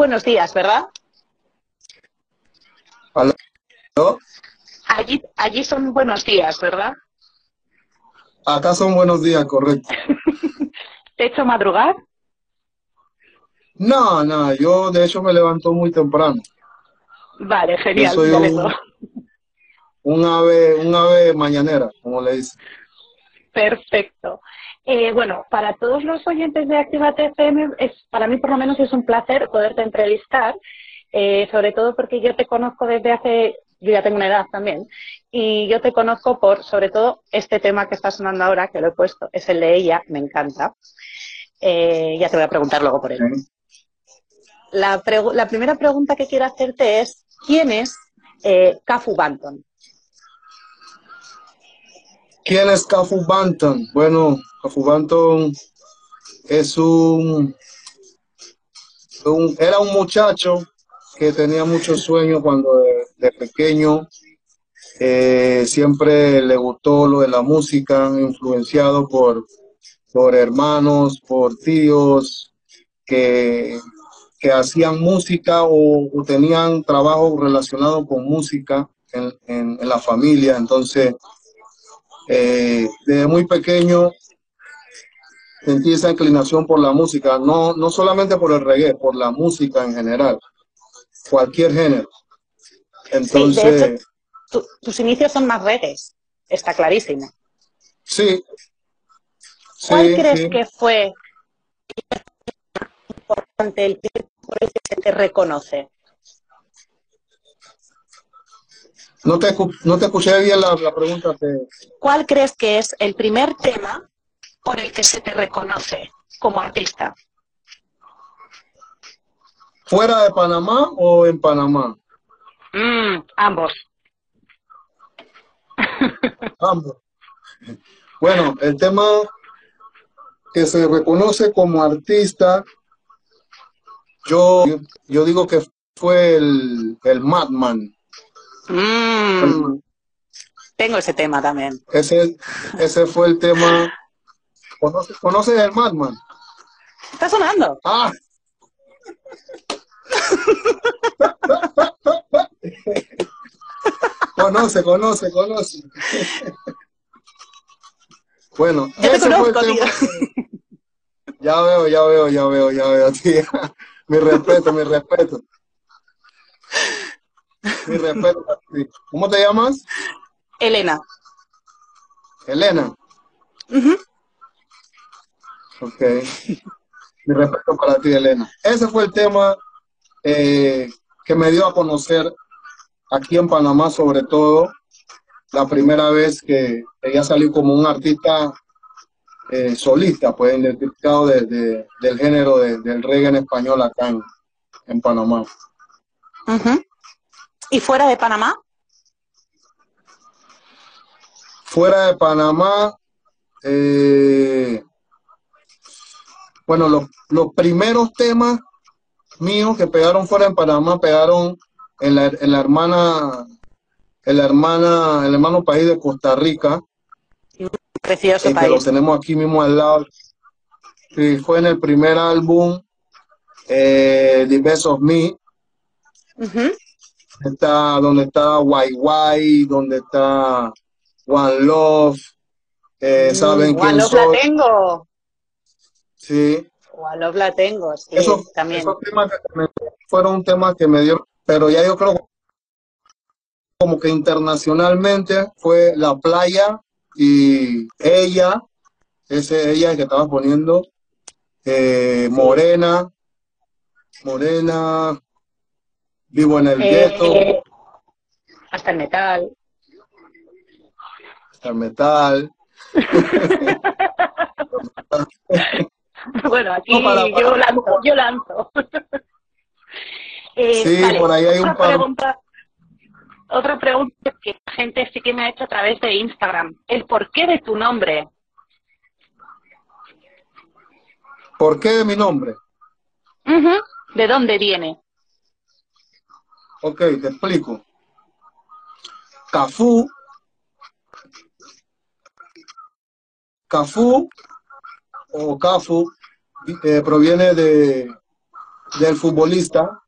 buenos días, ¿verdad? ¿Aló? Allí, allí son buenos días, ¿verdad? Acá son buenos días, correcto. ¿Te he hecho madrugar? No, no, yo de hecho me levanto muy temprano. Vale, genial. Yo soy un-. Un ave, un ave mañanera, como le dicen. Perfecto. Eh, bueno, para todos los oyentes de Activate FM, es, para mí por lo menos es un placer poderte entrevistar, eh, sobre todo porque yo te conozco desde hace, yo ya tengo una edad también, y yo te conozco por, sobre todo, este tema que está sonando ahora, que lo he puesto, es el de ella, me encanta. Eh, ya te voy a preguntar luego por él. La, pregu- la primera pregunta que quiero hacerte es, ¿quién es eh, Cafu Banton? ¿Quién es Cafu Banton? Bueno, Cafu Banton es un, era un muchacho que tenía muchos sueños cuando de, pequeño. Eh, siempre le gustó lo de la música, influenciado por, por hermanos, por tíos que, que hacían música o, tenían trabajo relacionado con música en, en- en la familia. Entonces, eh, desde muy pequeño sentí esa inclinación por la música, no, no solamente por el reggae, por la música en general, cualquier género. Entonces, hecho, Tu- tus inicios son más reggaes, está clarísimo. sí. ¿Cuál sí, crees sí. que fue importante el que por el que se te reconoce? No te, no te escuché bien la, la pregunta. te- ¿Cuál crees que es el primer tema por el que se te reconoce como artista? ¿Fuera de Panamá o en Panamá? Mm, ambos. Ambos. Bueno, el tema que se reconoce como artista, yo, yo digo que fue el, el Madman. Mm, tengo ese tema también. Ese, ese fue el tema. ¿Conoces, conoces el Madman? Está sonando. Ah. conoce, conoce, conoce. Bueno, Yo te ese fue el conozco, tema que- Ya veo, ya veo, ya veo, ya veo, tía. Mi respeto, mi respeto. Mi respeto. ¿Cómo te llamas? Elena. Elena. Ujú. Ok. Mi respeto para ti, Elena. Ese fue el tema eh, que me dio a conocer aquí en Panamá, sobre todo, la primera vez que ella salió como un artista eh, solista, pues identificado de- de- del género de- del reggae en español acá en, en Panamá. ¿Y fuera de Panamá? Fuera de Panamá, eh, bueno, los, los primeros temas míos que pegaron fuera de Panamá pegaron en la, en la hermana, en la hermana, el hermano país de Costa Rica, Precioso eh, que lo tenemos aquí mismo al lado. Sí, fue en el primer álbum, eh, The Best of Me, Ujú. está donde está Why, donde está One Love, eh, saben Mm, quién One Love la soy. tengo. Sí, One Love la tengo, sí, Esos, también. esos temas me- fueron temas que me dio, pero ya yo creo como que internacionalmente fue La Playa y ella, ese ella que estaba poniendo, eh, Morena, Morena, Vivo en el Eh, Gueto, hasta el metal. el Metal. bueno, aquí No, para- para- yo lanzo, yo lanzo. Eh, Sí, por ahí hay un otra par. Pregunta, otra pregunta que la gente sí que me ha hecho a través de Instagram. El porqué de tu nombre. ¿Por qué de mi nombre? Ujú. ¿De dónde viene? Ok, te explico. Cafú. Cafú o Cafu eh, proviene de, del futbolista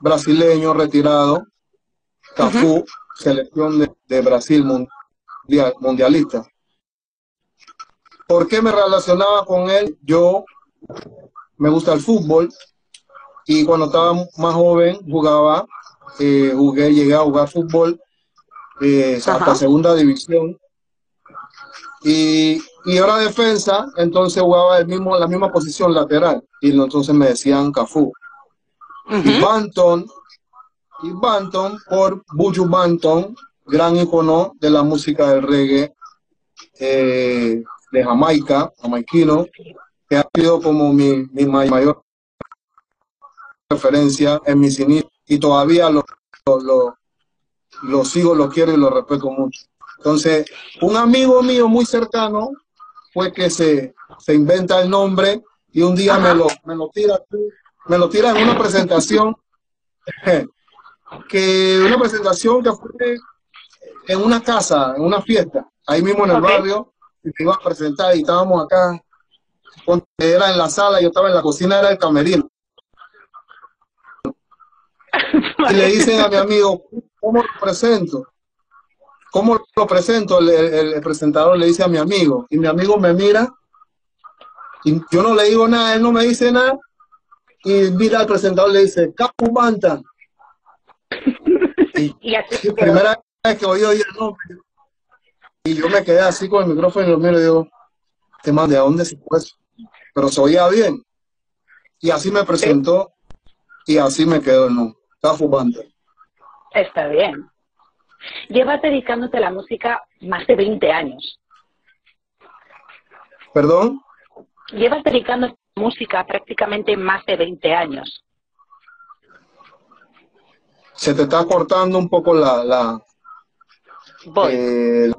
brasileño retirado, Cafú, selección de, Brasil mundial, mundialista. ¿Por qué me relacionaba con él? Yo me gusta el fútbol y cuando estaba más joven jugaba, eh, jugué, llegué a jugar fútbol eh, hasta segunda división y, y era defensa, entonces jugaba el mismo, la misma posición lateral y entonces me decían Cafú. Y Banton, y Banton por Buju Banton, gran icono de la música del reggae eh, de Jamaica, jamaiquino, que ha sido como mi, mi mayor referencia en mis inicios y todavía lo, lo, lo, sigo, lo quiero y lo respeto mucho. Entonces, un amigo mío muy cercano fue que se, se inventa el nombre y un día me lo, me lo tira me lo tira en una presentación que una presentación que fue en una casa, en una fiesta, ahí mismo en el barrio, y me iba a presentar y estábamos acá, era en la sala, yo estaba en la cocina, era el camerino. Y le dicen a mi amigo, ¿cómo lo presento? ¿Cómo lo presento? El, presentador le dice a mi amigo, y mi amigo me mira, y yo no le digo nada, él no me dice nada, y mira al presentador le dice, Capu Manta. Y, así primera vez que oí el nombre, y yo me quedé así con el micrófono y lo miro y digo, te mande, ¿a dónde se fue Pero se oía bien. Y así me presentó y así me quedó el nombre, Capu. Está bien. Llevas dedicándote a la música más de 20 años. ¿Perdón? Llevas dedicándote a la música prácticamente más de 20 años. Se te está cortando un poco la... la Voy. Eh,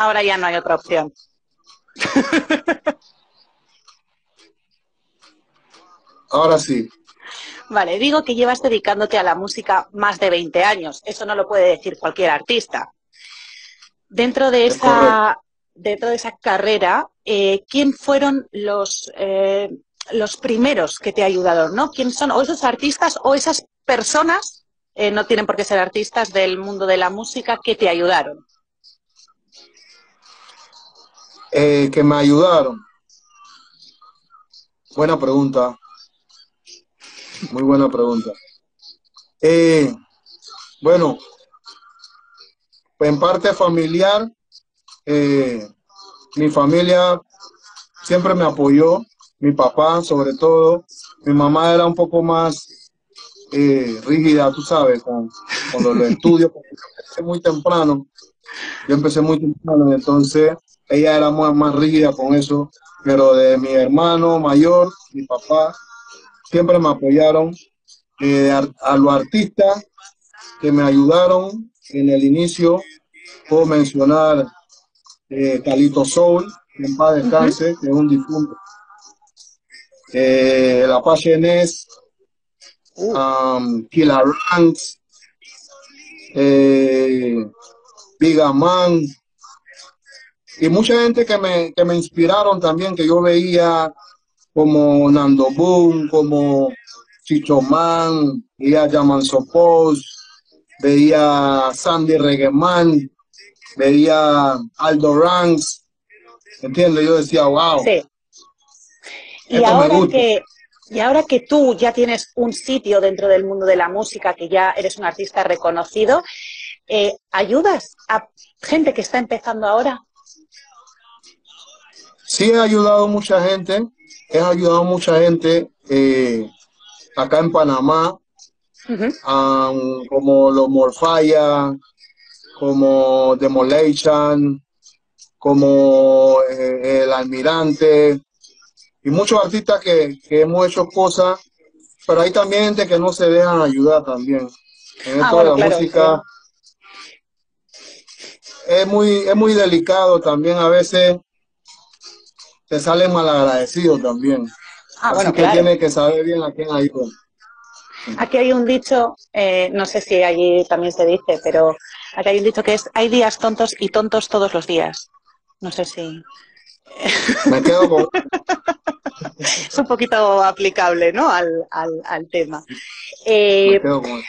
Ahora ya no hay otra opción. Ahora sí. Vale, digo que llevas dedicándote a la música más de 20 años. Eso no lo puede decir cualquier artista. Dentro de esa, dentro de esa carrera, eh, ¿quién fueron los, eh, los primeros que te ayudaron? ¿no? ¿Quién son o esos artistas o esas personas, eh, no tienen por qué ser artistas del mundo de la música, que te ayudaron? Eh, que me ayudaron. Buena pregunta. Muy buena pregunta. Eh, bueno, en parte familiar, eh, mi familia siempre me apoyó, mi papá sobre todo, mi mamá era un poco más rígida, tú sabes, con, con los estudios, empecé muy temprano, yo empecé muy temprano, entonces ella era más, rígida con eso, pero de mi hermano mayor, mi papá, siempre me apoyaron. Eh, a, los artistas que me ayudaron en el inicio, puedo mencionar eh, Calito Soul, en paz descanse, que es un difunto. Eh, el Apache Ness, um, Killer Ranks, eh, Man, y mucha gente que me, que me inspiraron también, que yo veía como Nando Boom, como Chicho Man, veía Yaman Sopos, veía Sandy Regeman, veía Aldo Ranks, ¿entiendes? Yo decía, wow. Sí. Y ahora, que, y ahora que tú ya tienes un sitio dentro del mundo de la música, que ya eres un artista reconocido, eh, ¿ayudas a gente que está empezando ahora? Sí he ayudado a mucha gente, he ayudado a mucha gente eh, acá en Panamá, como los Morfaya, como Demolition, como eh, el Almirante, y muchos artistas que, hemos hecho cosas, pero hay también gente que no se dejan ayudar también. En esto ah, de la música es muy, es muy delicado también a veces te sale malagradecido también. Ah, Así que tiene que saber bien a quién. Aquí hay un dicho, eh, no sé si allí también se dice, pero aquí hay un dicho que es, hay días tontos y tontos todos los días. No sé si... Me quedo con... es un poquito aplicable, ¿no? Al, al, tema. Me eh, quedo con...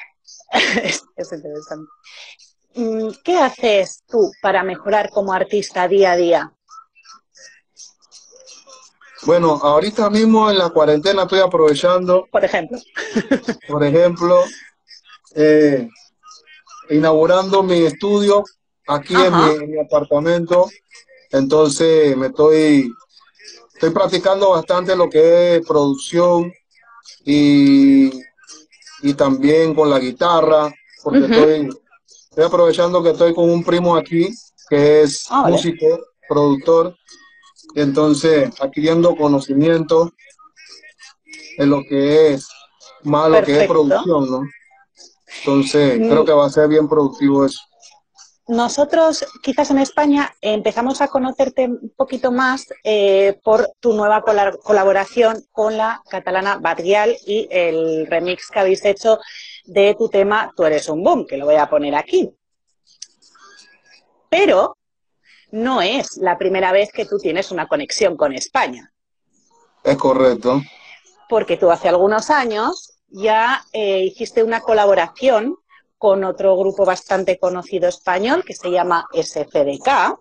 es, es interesante. Mm, ¿Qué haces tú para mejorar como artista día a día? Bueno, ahorita mismo en la cuarentena estoy aprovechando. Por ejemplo. por ejemplo, eh, inaugurando mi estudio aquí en mi, apartamento. Entonces me estoy, estoy practicando bastante lo que es producción y, y también con la guitarra, porque estoy, estoy aprovechando que estoy con un primo aquí que es ah, músico, productor entonces adquiriendo conocimiento en lo que es más lo que es producción, ¿no? Entonces, mm. creo que va a ser bien productivo eso. Nosotros, quizás en España, empezamos a conocerte un poquito más eh, por tu nueva colaboración con la catalana Batguial y el remix que habéis hecho de tu tema Tú eres un boom, que lo voy a poner aquí. Pero no es la primera vez que tú tienes una conexión con España. Es correcto. Porque tú hace algunos años ya eh, hiciste una colaboración con otro grupo bastante conocido español que se llama SFDK.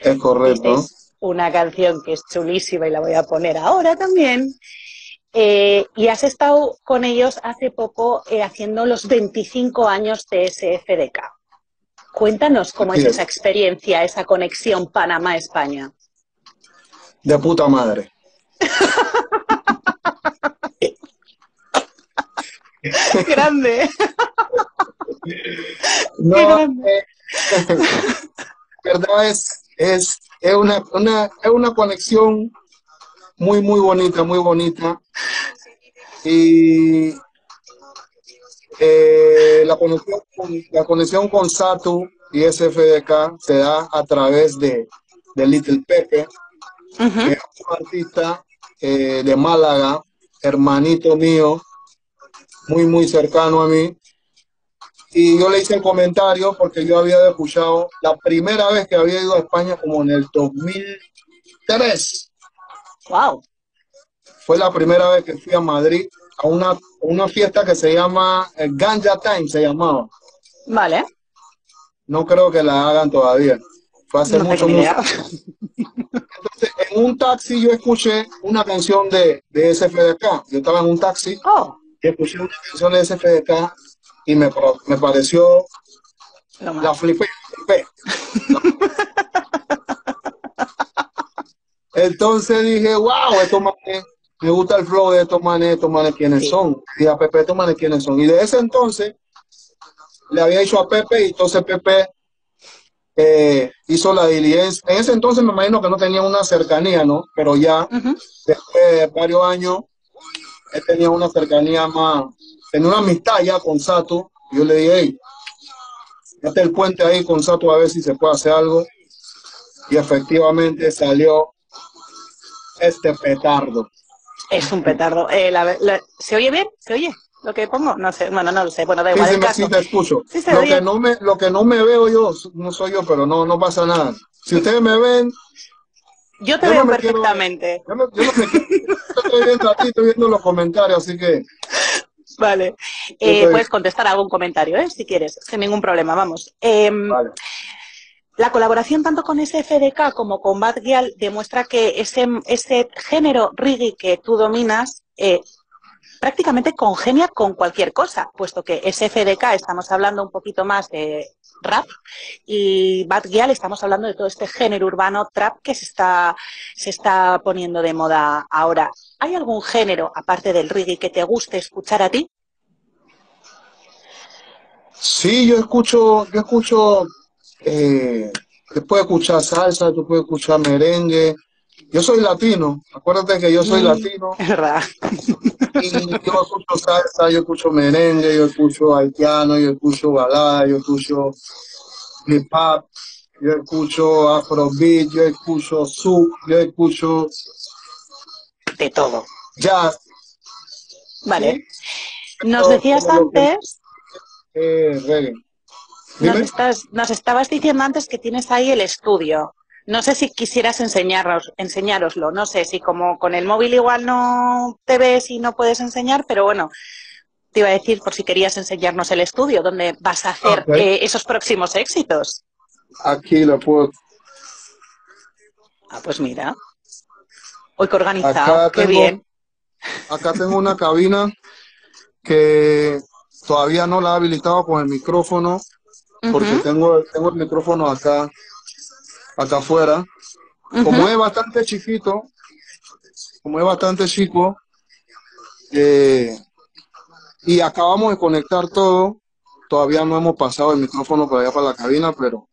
Es correcto. Es una canción que es chulísima y la voy a poner ahora también. Eh, y has estado con ellos hace poco eh, haciendo los 25 años de SFDK. Cuéntanos cómo es esa experiencia, esa conexión Panamá-España. De puta madre. grande. No, eh, verdad es, es, es, una, una, es una conexión muy, muy bonita, muy bonita. Y eh, la, conexión con, la conexión con Satu y SFDK se da a través de, de Little Pepe, que es un artista eh, de Málaga, hermanito mío, muy, muy cercano a mí. Y yo le hice el comentario porque yo había escuchado la primera vez que había ido a España como en el 2003. ¡Wow! Fue la primera vez que fui a Madrid a una, una fiesta que se llama eh, Ganja Time, se llamaba. Vale. No creo que la hagan todavía. Fue hace mucho, mucho. Entonces, en un taxi yo escuché una canción de, de SFDK. Yo estaba en un taxi oh. y escuché una canción de SFDK y me, me pareció. la flipé. Entonces dije, wow, esto más me gusta el flow de estos manes, estos manes quiénes son. Y a Pepe, estos manes quiénes son. Y de ese entonces le había dicho a Pepe y entonces Pepe eh, hizo la diligencia. En ese entonces me imagino que no tenía una cercanía, ¿no? Pero ya, después de varios años, él tenía una cercanía más, tenía una amistad ya con Sato. yo le dije, hey, este el puente ahí con Sato a ver si se puede hacer algo. Y efectivamente salió este petardo. Es un petardo. Eh, ¿Se oye bien? ¿Se oye? ¿Lo que pongo? No sé, bueno, no lo sé. Bueno, da igual. Sí, sí, te escucho. lo, que no me, lo que no me veo yo, no soy yo, pero no, no pasa nada. Si ustedes me ven. Yo te veo perfectamente. yo, no, yo no me estoy viendo aquí, estoy viendo los comentarios, así que. Vale. Eh, puedes contestar algún comentario, ¿eh? Si quieres, sin ningún problema, vamos. Em, vale. La colaboración tanto con SFDK como con Bad Gyal demuestra que ese, género reggae que tú dominas eh, prácticamente congenia con cualquier cosa, puesto que SFDK estamos hablando un poquito más de rap y Bad Gyal estamos hablando de todo este género urbano trap que se está, se está poniendo de moda ahora. ¿Hay algún género, aparte del reggae, que te guste escuchar a ti? Sí, yo escucho, yo escucho eh, puedes escuchar salsa, tú puedes escuchar merengue. Yo soy latino, acuérdate que yo soy mm, latino. Es verdad. Y yo escucho salsa, yo escucho merengue, yo escucho haitiano, yo escucho balada, yo escucho hip hop. yo escucho afrobeat, yo escucho sub, yo escucho De todo. jazz, Vale. Nos decías antes, eh, reggae. Nos, estás, nos estabas diciendo antes que tienes ahí el estudio. No sé si quisieras enseñarnos, enseñároslo. No sé si como con el móvil igual no te ves y no puedes enseñar, pero bueno, te iba a decir por si querías enseñarnos el estudio donde vas a hacer eh, esos próximos éxitos. Aquí lo puedo. Ah, pues mira. Hoy que organizado, Acá qué tengo- bien. Acá tengo una cabina que todavía no la he habilitado con el micrófono, porque tengo, tengo el micrófono acá, acá afuera. Como es bastante chiquito, como es bastante chico, eh, y acabamos de conectar todo, todavía no hemos pasado el micrófono para allá para la cabina, pero,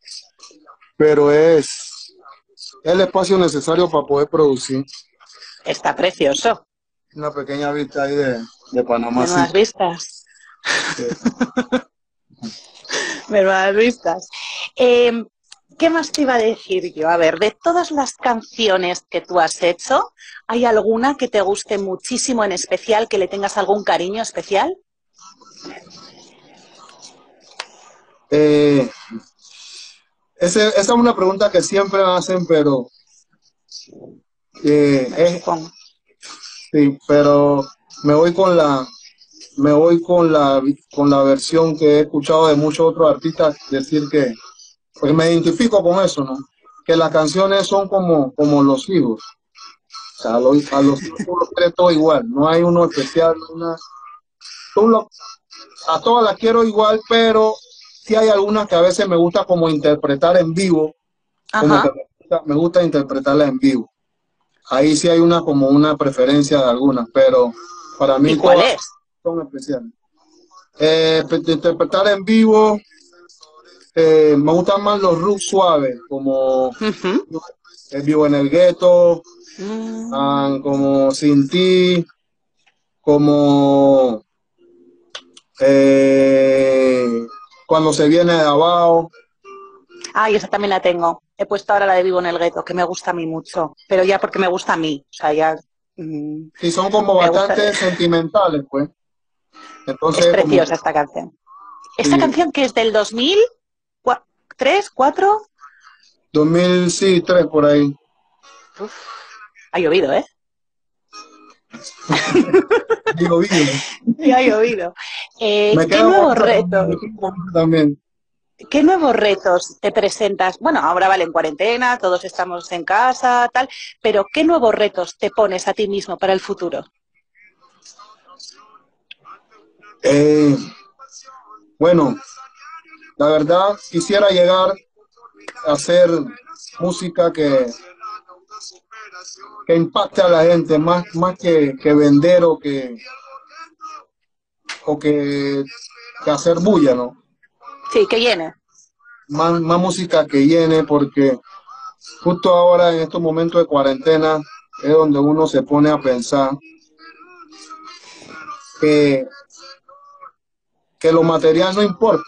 pero es el espacio necesario para poder producir Está precioso. una pequeña vista ahí de, de Panamá. Menudas sí. vistas. Sí. Menudas vistas. Eh, ¿Qué más te iba a decir yo? A ver, de todas las canciones que tú has hecho, ¿hay alguna que te guste muchísimo en especial, que le tengas algún cariño especial? Eh, ese- esa es una pregunta que siempre me hacen, pero eh, es- supongo. sí, pero me voy con la me voy con la con la versión que he escuchado de muchos otros artistas decir que porque me identifico con eso, ¿no? Que las canciones son como como los hijos. O sea, a los, a los hijos uno los quiere todo igual, no hay uno especial, una tú lo- a todas las quiero igual, pero sí hay algunas que a veces me gusta como interpretar en vivo, como Ajá. que me gusta, me gusta interpretarla en vivo. Ahí sí hay una como una preferencia de algunas, pero para mí ¿Y cuál todas es? Son especiales. Eh, de interpretar en vivo, eh, me gustan más los roots suaves, como el vivo en el gueto, Mm. ah, como Sin Ti, como eh, cuando se viene de abajo. Ah, y esa también la tengo. He puesto ahora la de Vivo en el Gueto, que me gusta a mí mucho, pero ya porque me gusta a mí. O sea, ya mm, Sí, son como gusta. bastante sentimentales, pues. Entonces, es como- preciosa esta canción. ¿Esta Sí. canción que es del 2000? cua- ¿Tres? ¿Cuatro? 2003 por ahí. Ha llovido, ¿eh? Digo, bien. Sí, ha llovido. Eh, Me ¿Qué quedo nuevos retos? También. ¿Qué nuevos retos te presentas? Bueno, ahora vale en cuarentena, todos estamos en casa, tal, pero ¿qué nuevos retos te pones a ti mismo para el futuro? Eh, bueno, la verdad quisiera llegar a hacer música que, que impacte a la gente, más, más que, que vender o que, o que, que hacer bulla, ¿no? Sí, que llene. Más, más música que llene, porque justo ahora en estos momentos de cuarentena es donde uno se pone a pensar que, que lo material no importa.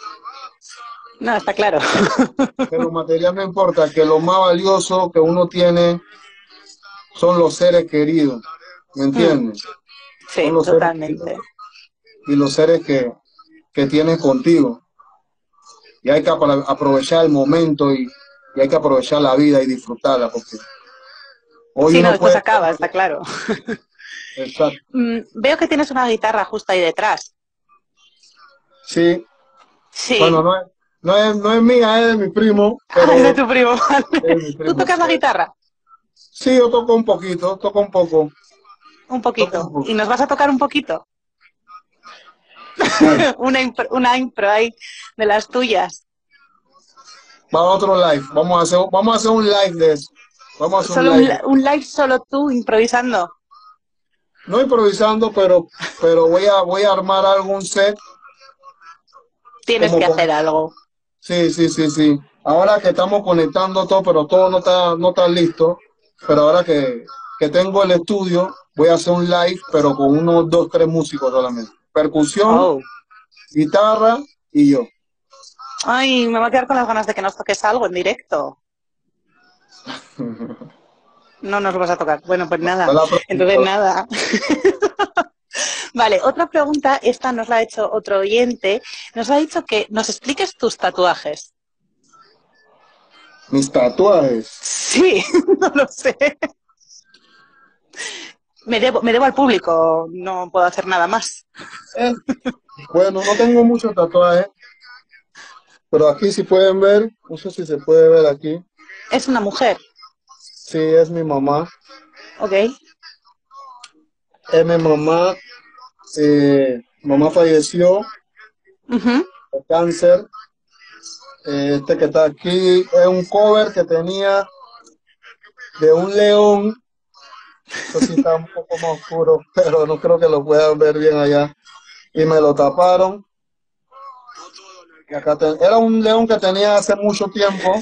No, está claro. que lo material no importa, que lo más valioso que uno tiene son los seres queridos, ¿me entiendes? Sí, totalmente. Y los seres que, que tienes contigo. Y hay que apro- aprovechar el momento y, y hay que aprovechar la vida y disfrutarla, porque hoy Sí, uno no, después puede- acaba, está claro. Exacto. Mm, Veo que tienes una guitarra justo ahí detrás. Sí, Sí. bueno, no es, no, es, no es mía, es de mi primo. Pero Ah, es de tu primo. de ¿Tú tocas la guitarra? Sí, yo toco un poquito, toco un poco. Un poquito. Un poco. ¿Y nos vas a tocar un poquito? Bueno, una, impro, una impro ahí de las tuyas. va a otro live. Vamos a hacer, vamos a hacer un live de eso. Vamos a hacer Solo un live. li- un live solo tú improvisando. No improvisando, pero, pero voy a, voy a armar algún set. Tienes que hacer algo. Sí, sí, sí, sí. Ahora que estamos conectando todo, pero todo no está, no está listo. Pero ahora que, que tengo el estudio, voy a hacer un live, pero con unos dos, tres músicos solamente. Percusión, Oh. guitarra y yo. Ay, me voy a quedar con las ganas de que nos toques algo en directo. No nos vas a tocar. Bueno, pues nada. Entonces nada. Vale, otra pregunta, esta nos la ha hecho otro oyente. Nos ha dicho que nos expliques tus tatuajes. ¿Mis tatuajes? Sí, no lo sé. Me debo, me debo al público, no puedo hacer nada más. Eh, bueno, no tengo muchos tatuajes, pero aquí si pueden ver, no sé si se puede ver aquí. Es una mujer. Sí, es mi mamá. Ok. Es mi mamá. Eh, mamá falleció de cáncer. Eh, este que está aquí es un cover que tenía de un león. Esto sí está un poco más oscuro, pero no creo que lo puedan ver bien allá. Y me lo taparon. era un león que tenía hace mucho tiempo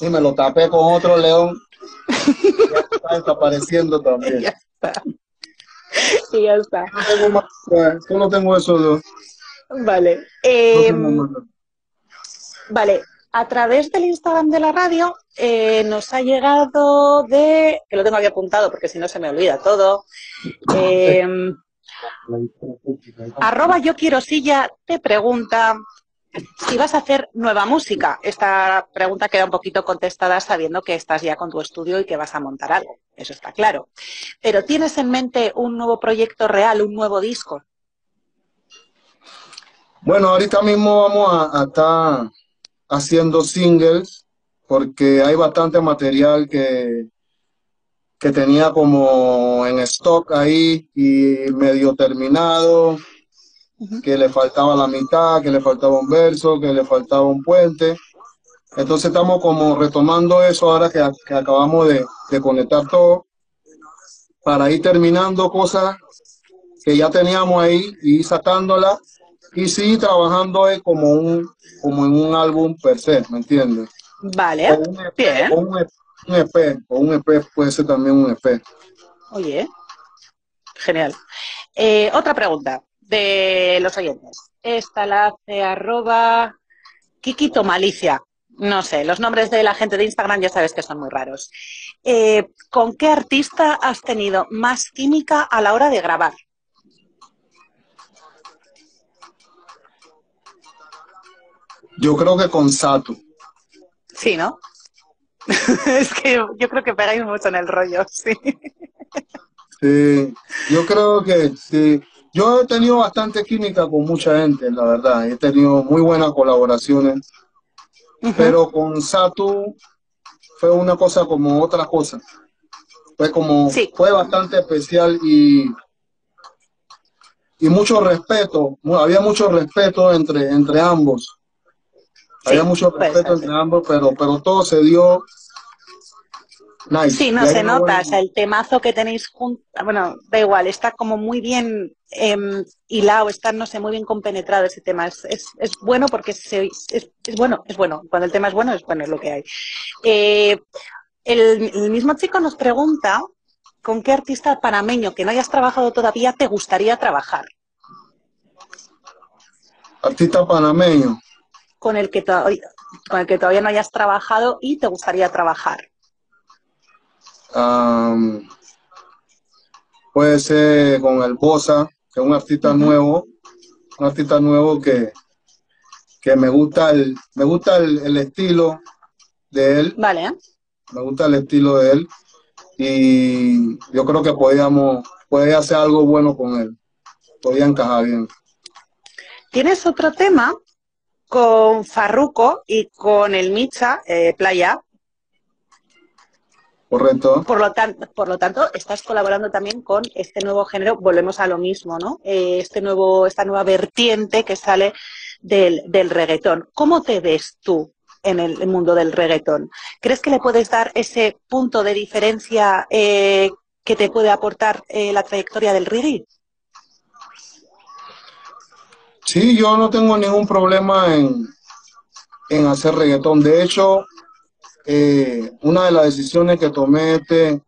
y me lo tapé con otro león. ya está desapareciendo también. Ya está. Y ya está. No tengo más, solo tengo esos dos. Vale. Eh, vale. A través del Instagram de la radio eh, nos ha llegado de, que lo tengo aquí apuntado porque si no se me olvida todo, eh, arroba yo quiero silla te pregunta si vas a hacer nueva música, esta pregunta queda un poquito contestada sabiendo que estás ya con tu estudio y que vas a montar algo, eso está claro. Pero ¿tienes en mente un nuevo proyecto real, un nuevo disco? Bueno, ahorita mismo vamos a, estar haciendo singles porque hay bastante material que, que tenía como en stock ahí y medio terminado que le faltaba la mitad, que le faltaba un verso, que le faltaba un puente. Entonces estamos como retomando eso ahora que, acabamos de, conectar todo para ir terminando cosas que ya teníamos ahí y sacándola y sí trabajando como un como en un álbum per se, ¿me entiendes? Vale, un bien. un, EP, o un EP puede ser también un EP. Oye, genial. Eh, otra pregunta de los oyentes. Esta la hace arroba Kikito Malicia. No sé, los nombres de la gente de Instagram ya sabes que son muy raros. Eh, ¿Con qué artista has tenido más química a la hora de grabar? Yo creo que con Sato. Sí, ¿no? es que yo creo que pegáis mucho en el rollo, sí. Sí, yo creo que sí. Yo he tenido bastante química con mucha gente, la verdad. He tenido muy buenas colaboraciones. Pero con Satu fue una cosa como otra cosa. Fue como, fue bastante especial y, y mucho respeto. Había mucho respeto entre, entre ambos. Había mucho respeto entre ambos, pero, pero todo se dio Sí, no se nota, o sea, el temazo que tenéis juntos, bueno, da igual, está como muy bien eh, hilado, está, no sé, muy bien compenetrado ese tema. Es, es, bueno porque se, es, bueno, es bueno. Cuando el tema es bueno, es bueno, es lo que hay. Eh, el, el mismo chico nos pregunta con qué artista panameño que no hayas trabajado todavía te gustaría trabajar. Artista panameño. Con el que, con el que todavía no hayas trabajado y te gustaría trabajar puede ser con el Bosa, que es un artista nuevo, un artista nuevo que, que me gusta el, me gusta el, estilo de él. Vale. Me gusta el estilo de él. Y yo creo que podíamos, puede hacer algo bueno con él. Podía encajar bien. Tienes otro tema con Farruco y con el Micha eh, Playa, Correcto. Por lo, tanto, por lo tanto, estás colaborando también con este nuevo género, volvemos a lo mismo, ¿no? Eh, este nuevo, esta nueva vertiente que sale del, del reggaetón. ¿Cómo te ves tú en el mundo del reggaetón? ¿Crees que le puedes dar ese punto de diferencia eh, que te puede aportar eh, la trayectoria del reggae? Sí, yo no tengo ningún problema en, en hacer reggaetón. De hecho, eh, una de las decisiones que tomé este,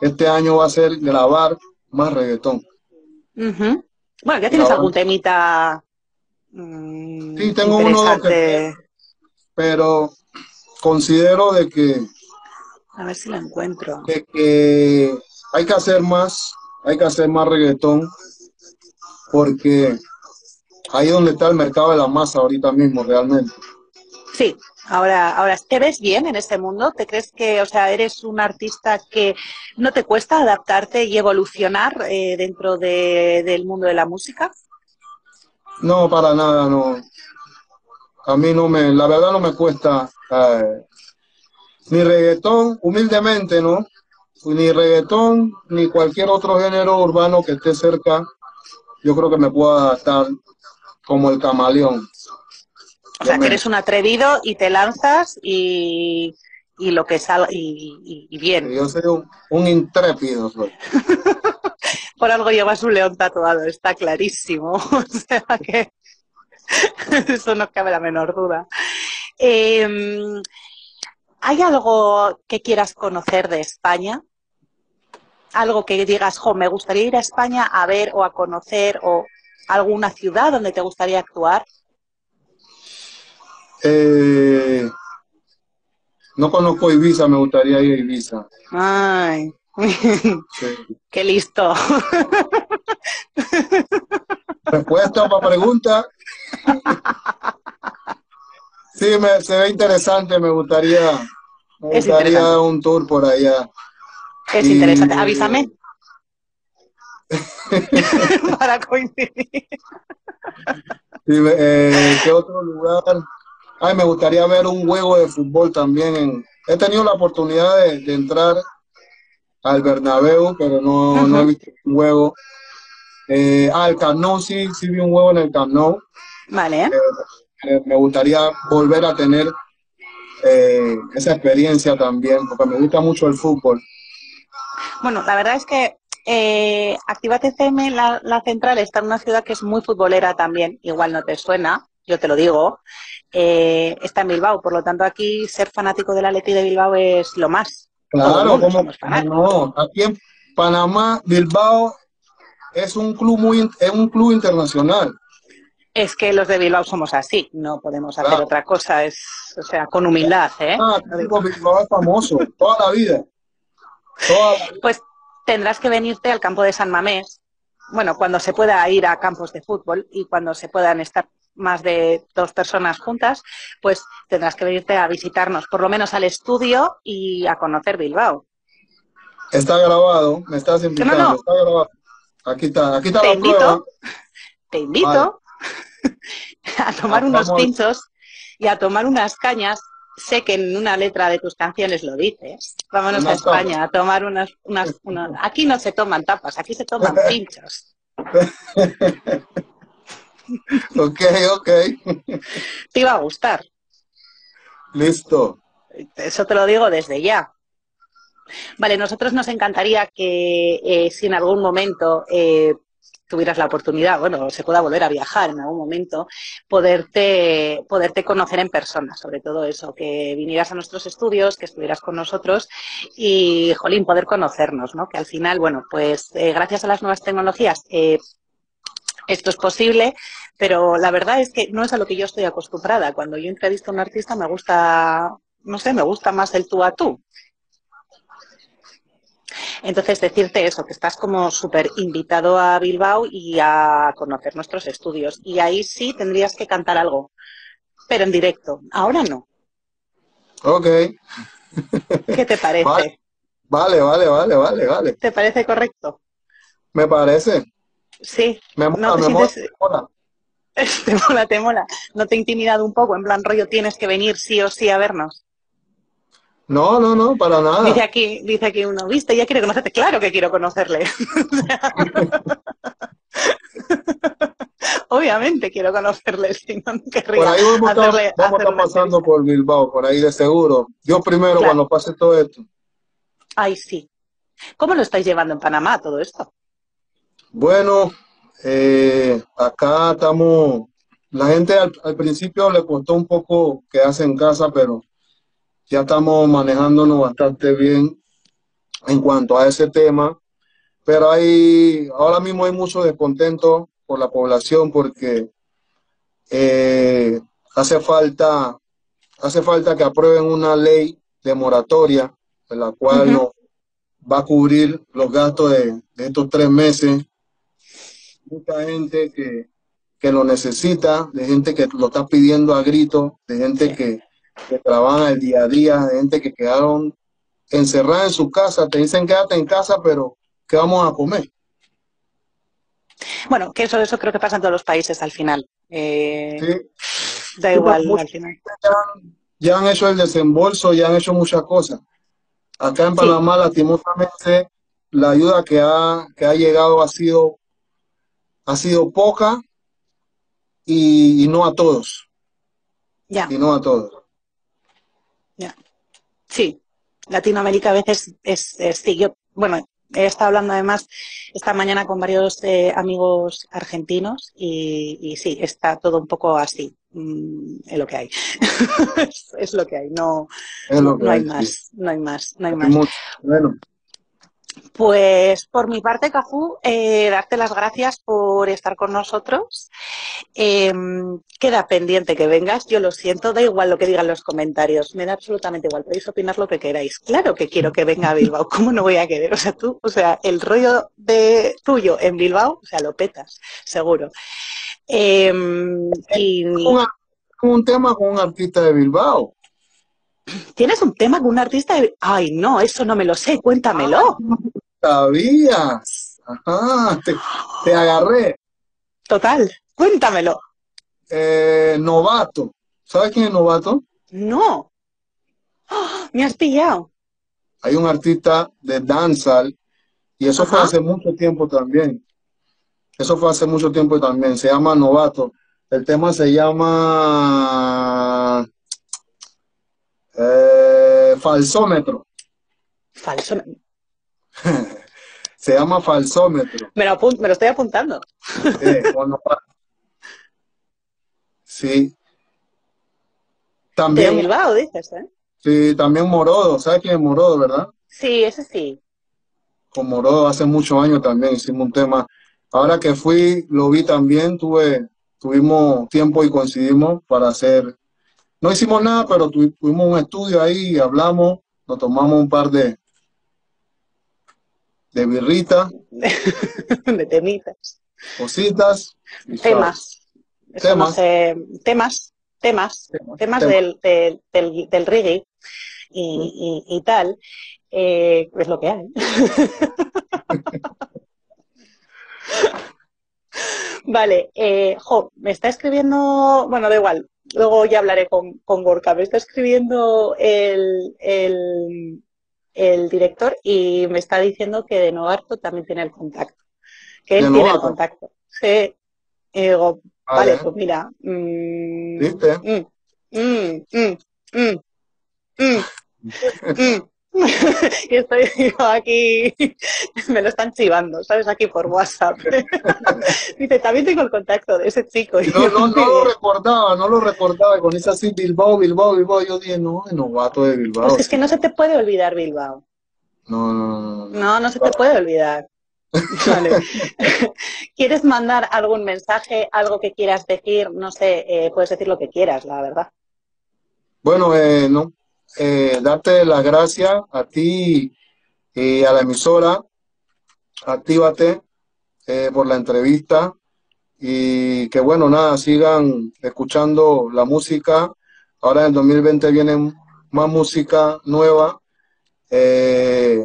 este año va a ser grabar más reggaetón. Bueno, ya tienes algún temita Mm, sí, tengo uno que, pero considero de que a ver si lo encuentro. que hay que hacer más, hay que hacer más reggaetón, porque ahí es donde está el mercado de la masa ahorita mismo, realmente. Sí, ahora, ahora, ¿te ves bien en este mundo? ¿Te crees que, o sea, eres un artista que no te cuesta adaptarte y evolucionar eh, dentro del mundo de la música? No, para nada, no. A mí no me, la verdad no me cuesta eh, ni reggaetón, humildemente, ¿no? Ni reggaetón, ni cualquier otro género urbano que esté cerca, yo creo que me puedo adaptar como el camaleón. O sea, que eres un atrevido y te lanzas y, y lo que sale, y, y, bien. Yo soy un, intrépido. Por algo llevas un león tatuado, está clarísimo. o sea que eso no cabe la menor duda. Eh, ¿Hay algo que quieras conocer de España? Algo que digas, jo, me gustaría ir a España a ver o a conocer o alguna ciudad donde te gustaría actuar? Eh, no conozco Ibiza, me gustaría ir a Ibiza. Ay, qué listo. Respuesta para pregunta. Sí, me, se ve interesante, me gustaría, me gustaría un tour por allá. Es interesante, avísame. Para coincidir. Eh, ¿Qué otro lugar? Ay, me gustaría ver un juego de fútbol también. He tenido la oportunidad de, entrar al Bernabéu, pero no, no he visto un juego. Eh, ah, el Camp Nou, sí, sí vi un juego en el Camp Nou. Vale. Eh, me gustaría volver a tener eh, esa experiencia también, porque me gusta mucho el fútbol. Bueno, la verdad es que eh, Activate FM, la, central, está en una ciudad que es muy futbolera también, igual no te suena, yo te lo digo, eh, está en Bilbao, por lo tanto aquí ser fanático de la Leti de Bilbao es lo más. Claro, como no, aquí en Panamá, Bilbao es un club muy, es un club internacional es que los de Bilbao somos así, no podemos hacer otra cosa, es, o sea, con humildad, ¿eh? Ah, Bilbao es famoso, toda la vida. Pues tendrás que venirte al campo de San Mamés, bueno, cuando se pueda ir a campos de fútbol y cuando se puedan estar más de dos personas juntas, pues tendrás que venirte a visitarnos, por lo menos al estudio y a conocer Bilbao. Está grabado, me estás invitando, está grabado. Aquí está, aquí está te la invito, Te invito a tomar unos pinchos y a tomar unas cañas. Sé que en una letra de tus canciones lo dices. Vámonos a España a tomar unas, unas, Aquí no se toman tapas, aquí se toman pinchos. ok, ok. Te iba a gustar. Listo. Eso te lo digo desde ya. Vale, nosotros nos encantaría que eh, si en algún momento eh, tuvieras la oportunidad, bueno, se pueda volver a viajar en algún momento, poderte, poderte conocer en persona, sobre todo eso, que vinieras a nuestros estudios, que estuvieras con nosotros y, jolín, poder conocernos, ¿no? Que al final, bueno, pues eh, gracias a las nuevas tecnologías, eh, esto es posible, pero la verdad es que no es a lo que yo estoy acostumbrada. Cuando yo entrevisto a un artista me gusta, no sé, me gusta más el tú a tú. Entonces, decirte eso, que estás como súper invitado a Bilbao y a conocer nuestros estudios. Y ahí sí tendrías que cantar algo, pero en directo. Ahora no. Ok. ¿Qué te parece? Vale, vale, vale, vale, vale. ¿Te parece correcto? Me parece. Sí. Me mola, me, mola, te mola. Te mola, te mola. ¿No te ha intimidado un poco? En plan rollo, tienes que venir sí o sí a vernos. No, no, no, para nada. Dice aquí, dice aquí uno, viste, ya quiere conocerte. Claro que quiero conocerle. Obviamente quiero conocerle, si no, querría Por ahí vamos, a estar pasando por Bilbao, por ahí de seguro. Yo primero, cuando pase todo esto. Ay, sí. ¿Cómo lo estáis llevando en Panamá todo esto? Bueno, eh, acá estamos... La gente al, al principio le costó un poco quedarse en casa, pero ya estamos manejándonos bastante bien en cuanto a ese tema, pero hay, ahora mismo hay mucho descontento por la población porque eh, hace falta hace falta que aprueben una ley de moratoria en la cual va a cubrir los gastos de, estos tres meses. Mucha gente que, lo necesita, de gente que lo está pidiendo a grito, de gente que, que trabaja el día a día, de gente que quedaron encerrada en su casa, te dicen quédate en casa, pero ¿qué vamos a comer? Bueno, que eso, eso creo que pasa en todos los países al final. Eh, da igual al final. Ya, han hecho el desembolso, ya han hecho muchas cosas. Acá en Panamá, lastimosamente, la ayuda que ha, que ha llegado ha sido, ha sido poca y, no a todos. Ya. Y no a todos. Ya. Sí, Latinoamérica a veces es, es sí, yo, bueno, he estado hablando además esta mañana con varios eh, amigos argentinos y, sí, está todo un poco así. Mm, es lo que hay. es, lo que hay. No, no, hay, más, no hay más. No hay más. Bueno. Pues por mi parte, Cafú, eh, darte las gracias por estar con nosotros. Em, queda pendiente que vengas, yo lo siento, da igual lo que digan los comentarios, me da absolutamente igual, podéis opinar lo que queráis. Claro que quiero que venga a Bilbao, ¿cómo no voy a querer? O sea, tú, o sea, el rollo de tuyo en Bilbao, o sea, lo petas, seguro. Y... un tema con un artista de Bilbao. ¿Tienes un tema con un artista de... Ay, no, eso no me lo sé, cuéntamelo. Sabías. Ajá, te, agarré. Total, cuéntamelo. Eh, novato. ¿Sabes quién es Novato? No. ¡Ah! me has pillado. Hay un artista de danzal y eso fue hace mucho tiempo también. Eso fue hace mucho tiempo también. Se llama Novato. El tema se llama eh, falsómetro. Falsómetro. Se llama falsómetro. Me lo, me lo estoy apuntando. sí. También. De Bilbao, dices, ¿eh? Sí, también Morodo. ¿Sabes quién es Morodo, verdad? Sí, ese sí. Con Morodo hace muchos años también hicimos un tema. Ahora que fui, lo vi también, tuve, tuvimos tiempo y coincidimos para hacer no hicimos nada, pero tuvimos un estudio ahí, hablamos, nos tomamos un par de, de birritas. de temitas. Cositas. Temas. Temas. temas. temas. Temas, del, del, del, reggae y, y, tal. Eh, es lo que hay. vale, eh, jo, me está escribiendo, bueno, da igual, luego ya hablaré con, con Gorka. Me está escribiendo el, el, director y me está diciendo que de Novarto también tiene el contacto. Que él tiene el contacto. Sí. Y digo, vale, pues mira. Mm, ¿Viste? Mm, mm, y estoy aquí, me lo están chivando, ¿sabes? Aquí por WhatsApp. Dice, también tengo el contacto de ese chico. No, no, no lo recordaba, no lo recordaba. Con esa así, Bilbao, Bilbao, Bilbao. Yo dije, no, es novato de Bilbao. Pues es que no se te puede olvidar Bilbao. No, no, no. No, no se te puede olvidar. ¿Quieres mandar algún mensaje, algo que quieras decir? No sé, eh, puedes decir lo que quieras, la verdad. Bueno, eh, no, eh, darte las gracias a ti y a la emisora. Actívate eh, por la entrevista y que bueno, nada, sigan escuchando la música. Ahora en el 2020 viene más música nueva. Eh,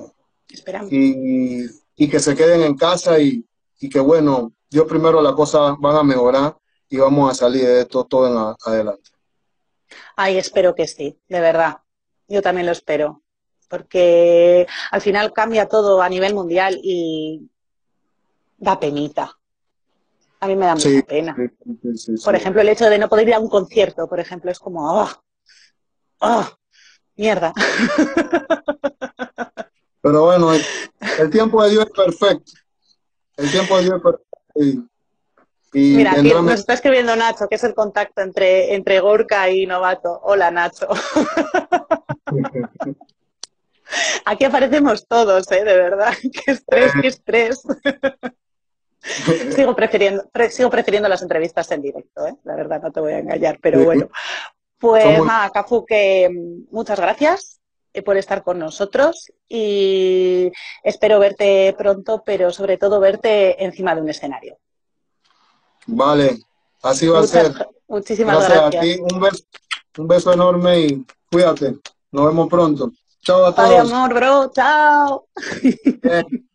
y, y, que se queden en casa y, y que bueno, yo primero las cosas van a mejorar y vamos a salir de esto todo en adelante. Ay, espero que sí, de verdad. Yo también lo espero, porque al final cambia todo a nivel mundial y da penita. A mí me da mucha pena. por ejemplo, el hecho de no poder ir a un concierto, por ejemplo, es como, ¡oh! ¡oh! ¡Mierda! Pero bueno, el, tiempo de Dios es perfecto. El tiempo de Dios es perfecto. Mira, aquí nos está escribiendo Nacho, que es el contacto entre, entre Gorka y Novato. Hola, Nacho. Aquí aparecemos todos, ¿eh? De verdad. Qué estrés, qué estrés. sigo, prefiriendo, sigo prefiriendo las entrevistas en directo, ¿eh? la verdad, no te voy a engañar, pero bueno. Pues nada, Cafu, que mm, muchas gracias eh, por estar con nosotros y espero verte pronto, pero sobre todo verte encima de un escenario. Vale, así va a ser. Muchísimas gracias. gracias. a ti, un beso, un beso enorme y cuídate. Nos vemos pronto. Chao a todos. Adiós, amor, bro. Chao.